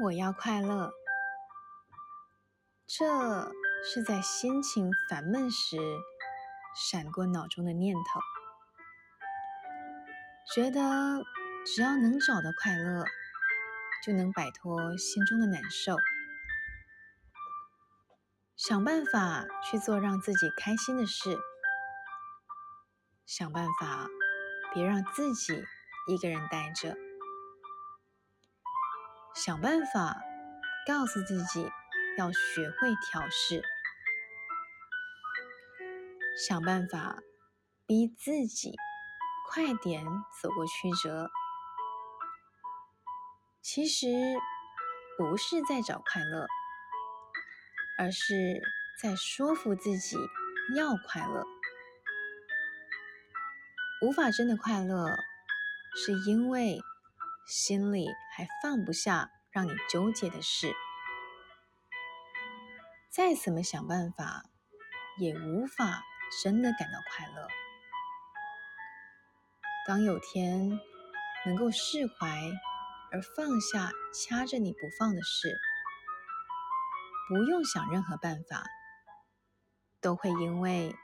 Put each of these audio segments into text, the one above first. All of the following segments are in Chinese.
我要快乐。这是在心情烦闷时闪过脑中的念头，觉得只要能找到快乐，就能摆脱心中的难受。想办法去做让自己开心的事，想办法别让自己一个人待着，想办法告诉自己要学会调试，想办法逼自己快点走过曲折。其实不是在找快乐。而是在说服自己要快乐，无法真的快乐，是因为心里还放不下让你纠结的事，再怎么想办法，也无法真的感到快乐。当有天能够释怀而放下掐着你不放的事，不用想任何办法，都会因为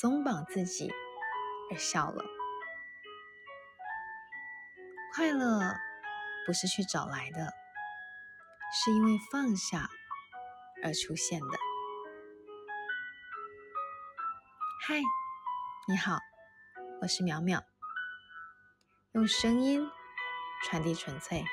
松绑自己而笑了。快乐不是去找来的，是因为放下而出现的。嗨，你好，我是淼淼，用声音传递纯粹。